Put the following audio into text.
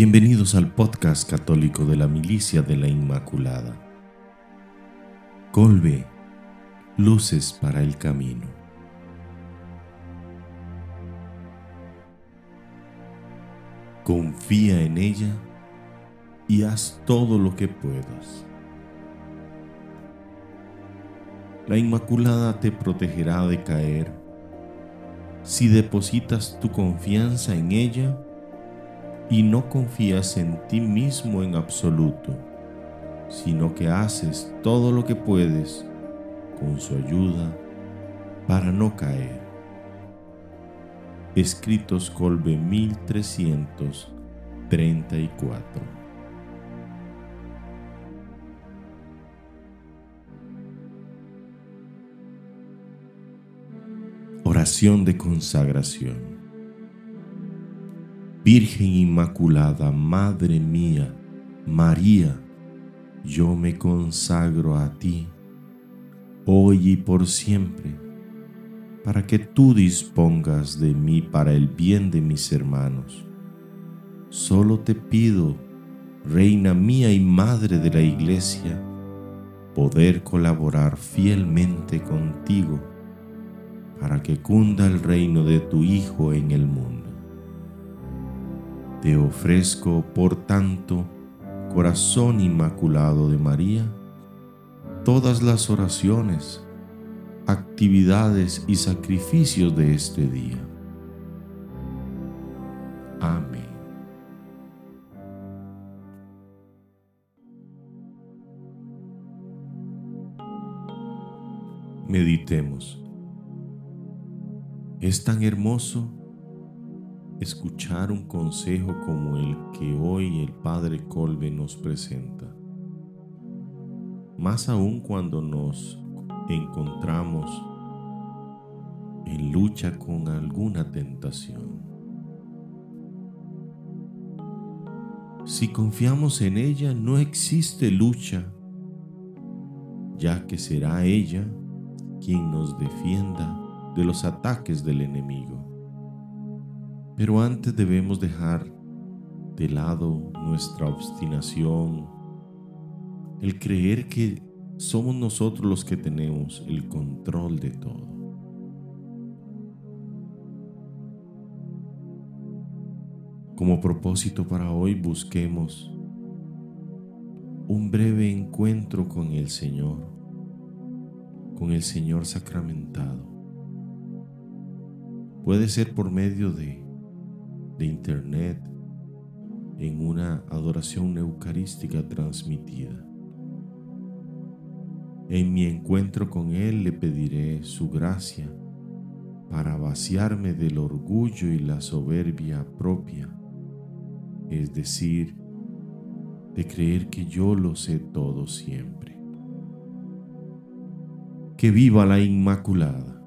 Bienvenidos al podcast católico de la Milicia de la Inmaculada. Colbe, luces para el camino. Confía en ella y haz todo lo que puedas. La Inmaculada te protegerá de caer si depositas tu confianza en ella y no confías en ti mismo en absoluto, sino que haces todo lo que puedes con su ayuda para no caer. Escritos Colbe 1334 Oración de consagración. Virgen Inmaculada, Madre mía, María, yo me consagro a ti, hoy y por siempre, para que tú dispongas de mí para el bien de mis hermanos. Solo te pido, Reina mía y Madre de la Iglesia, poder colaborar fielmente contigo para que cunda el reino de tu Hijo en el mundo. Te ofrezco, por tanto, corazón inmaculado de María, todas las oraciones, actividades y sacrificios de este día. Amén. Meditemos. Es tan hermoso escuchar un consejo como el que hoy el Padre Colbe nos presenta. Más aún cuando nos encontramos en lucha con alguna tentación. Si confiamos en ella, no existe lucha, ya que será ella quien nos defienda de los ataques del enemigo. Pero antes debemos dejar de lado nuestra obstinación, el creer que somos nosotros los que tenemos el control de todo. Como propósito para hoy busquemos un breve encuentro con el Señor, con el Señor sacramentado. Puede ser por medio de, de internet, en una adoración eucarística transmitida. En mi encuentro con Él le pediré su gracia para vaciarme del orgullo y la soberbia propia, es decir, de creer que yo lo sé todo siempre. Que viva la Inmaculada.